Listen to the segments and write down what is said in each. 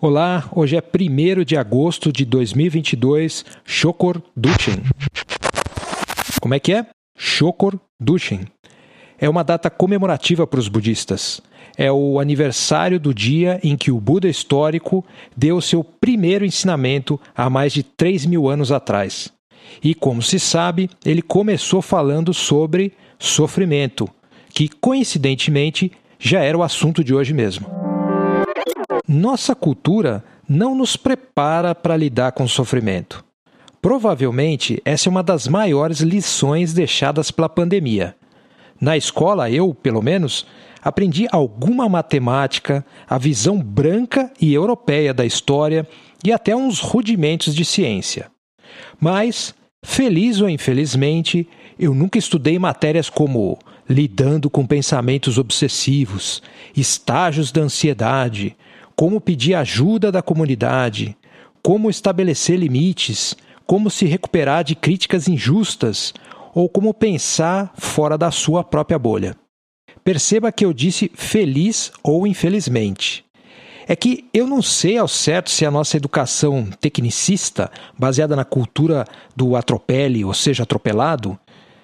Olá, hoje é 1 de agosto de 2022, Shokor Duchen. Como é que é? Shokor Duchen. É uma data comemorativa para os budistas. É o aniversário do dia em que o Buda histórico deu seu primeiro ensinamento há mais de 3 mil anos atrás. E, como se sabe, ele começou falando sobre sofrimento, que coincidentemente já era o assunto de hoje mesmo. Nossa cultura não nos prepara para lidar com o sofrimento. Provavelmente essa é uma das maiores lições deixadas pela pandemia. Na escola, eu, pelo menos, aprendi alguma matemática, a visão branca e europeia da história e até uns rudimentos de ciência. Mas, feliz ou infelizmente, eu nunca estudei matérias como lidando com pensamentos obsessivos, estágios da ansiedade, como pedir ajuda da comunidade, como estabelecer limites, como se recuperar de críticas injustas ou como pensar fora da sua própria bolha. Perceba que eu disse feliz ou infelizmente. É que eu não sei ao certo se a nossa educação tecnicista, baseada na cultura do atropele, ou seja, atropelado,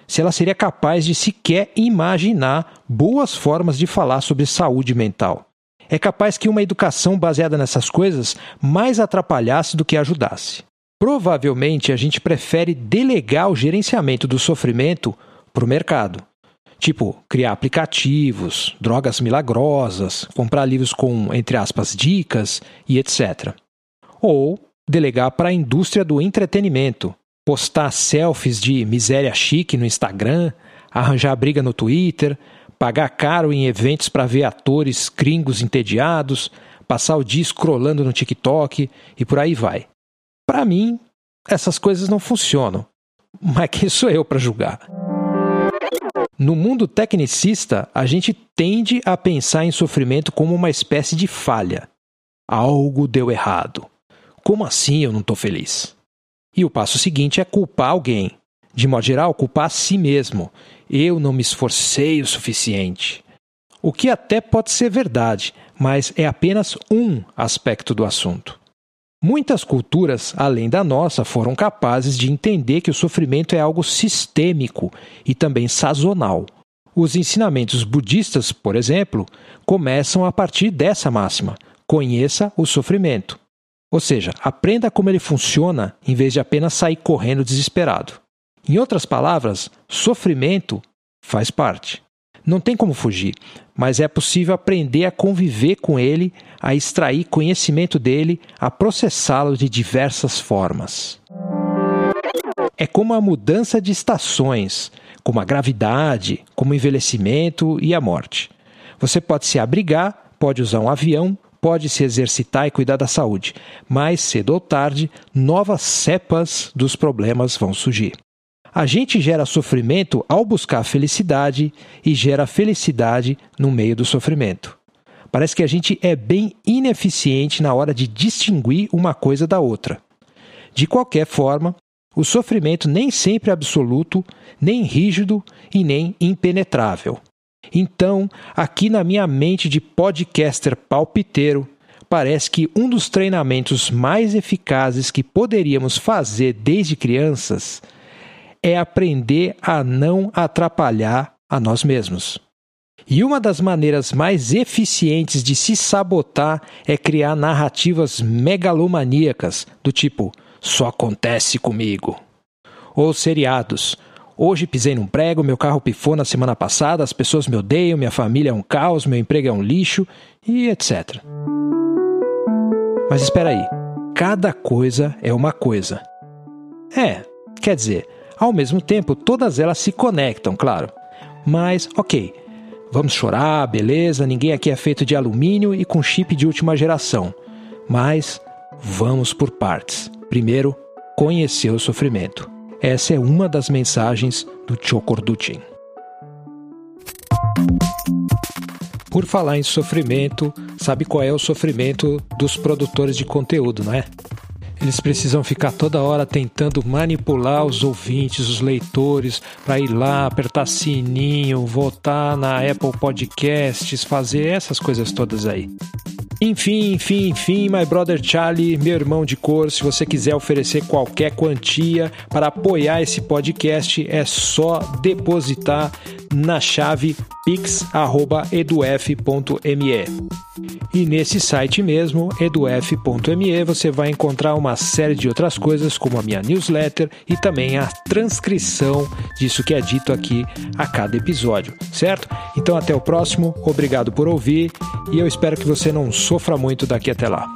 se ela seria capaz de sequer imaginar boas formas de falar sobre saúde mental. É capaz que uma educação baseada nessas coisas mais atrapalhasse do que ajudasse. Provavelmente a gente prefere delegar o gerenciamento do sofrimento para o mercado. Tipo, criar aplicativos, drogas milagrosas, comprar livros com, entre aspas, dicas e etc. Ou delegar para a indústria do entretenimento, postar selfies de miséria chique no Instagram, arranjar briga no Twitter, pagar caro em eventos para ver atores gringos entediados, passar o dia scrollando no TikTok e por aí vai. Para mim, essas coisas não funcionam. Mas quem sou eu para julgar? No mundo tecnicista, a gente tende a pensar em sofrimento como uma espécie de falha. Algo deu errado. Como assim eu não estou feliz? E o passo seguinte é culpar alguém. De modo geral, culpar a si mesmo eu não me esforcei o suficiente. O que até pode ser verdade, mas é apenas um aspecto do assunto. Muitas culturas, além da nossa, foram capazes de entender que o sofrimento é algo sistêmico e também sazonal. Os ensinamentos budistas, por exemplo, começam a partir dessa máxima: conheça o sofrimento. Ou seja, aprenda como ele funciona em vez de apenas sair correndo desesperado. Em outras palavras, sofrimento faz parte. Não tem como fugir, mas é possível aprender a conviver com ele, a extrair conhecimento dele, a processá-lo de diversas formas. É como a mudança de estações, como a gravidade, como o envelhecimento e a morte. Você pode se abrigar, pode usar um avião, pode se exercitar e cuidar da saúde, mas cedo ou tarde, novas cepas dos problemas vão surgir. A gente gera sofrimento ao buscar felicidade e gera felicidade no meio do sofrimento. Parece que a gente é bem ineficiente na hora de distinguir uma coisa da outra. De qualquer forma, o sofrimento nem sempre é absoluto, nem rígido e nem impenetrável. Então, aqui na minha mente de podcaster palpiteiro, parece que um dos treinamentos mais eficazes que poderíamos fazer desde crianças é aprender a não atrapalhar a nós mesmos. E uma das maneiras mais eficientes de se sabotar é criar narrativas megalomaníacas, do tipo só acontece comigo. Ou seriados. Hoje pisei num prego, meu carro pifou na semana passada, as pessoas me odeiam, minha família é um caos, meu emprego é um lixo e etc. Mas espera aí, cada coisa é uma coisa. É, quer dizer, ao mesmo tempo, todas elas se conectam, claro. Mas, ok, vamos chorar, beleza, ninguém aqui é feito de alumínio e com chip de última geração. Mas vamos por partes. Primeiro, conhecer o sofrimento. Essa é uma das mensagens do Chokorduchin. Por falar em sofrimento, sabe qual é o sofrimento dos produtores de conteúdo, não é? Eles precisam ficar toda hora tentando manipular os ouvintes, os leitores, para ir lá, apertar sininho, votar na Apple Podcasts, fazer essas coisas todas aí. Enfim, enfim, enfim, my brother Charlie, meu irmão de cor, se você quiser oferecer qualquer quantia para apoiar esse podcast, é só depositar na chave pix@eduf.me. E nesse site mesmo, eduf.me, você vai encontrar uma série de outras coisas, como a minha newsletter e também a transcrição disso que é dito aqui a cada episódio, certo? Então até o próximo, obrigado por ouvir e eu espero que você não sofra muito daqui até lá.